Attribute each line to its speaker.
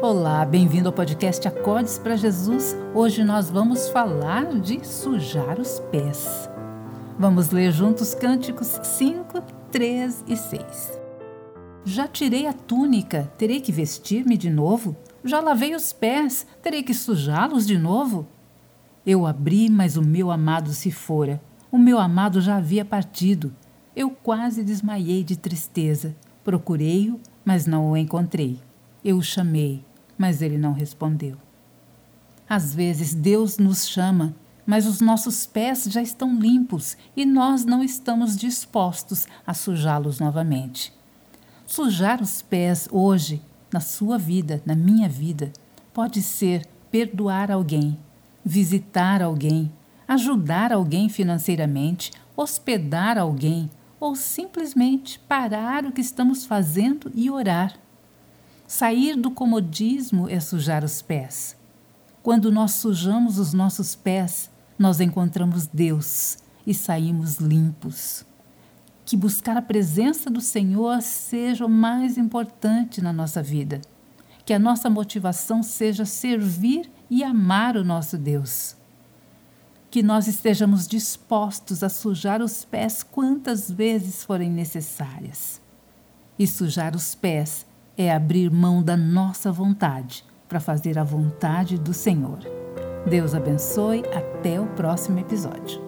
Speaker 1: Olá, bem-vindo ao podcast Acordes para Jesus. Hoje nós vamos falar de sujar os pés. Vamos ler juntos Cânticos 5, 3 e 6. Já tirei a túnica, terei que vestir-me de novo? Já lavei os pés, terei que sujá-los de novo? Eu abri, mas o meu amado se fora. O meu amado já havia partido. Eu quase desmaiei de tristeza. Procurei-o, mas não o encontrei. Eu o chamei, mas ele não respondeu. Às vezes Deus nos chama, mas os nossos pés já estão limpos e nós não estamos dispostos a sujá-los novamente. Sujar os pés hoje, na sua vida, na minha vida, pode ser perdoar alguém, visitar alguém, ajudar alguém financeiramente, hospedar alguém ou simplesmente parar o que estamos fazendo e orar. Sair do comodismo é sujar os pés. Quando nós sujamos os nossos pés, nós encontramos Deus e saímos limpos. Que buscar a presença do Senhor seja o mais importante na nossa vida. Que a nossa motivação seja servir e amar o nosso Deus. Que nós estejamos dispostos a sujar os pés quantas vezes forem necessárias. E sujar os pés é abrir mão da nossa vontade para fazer a vontade do Senhor. Deus abençoe. Até o próximo episódio.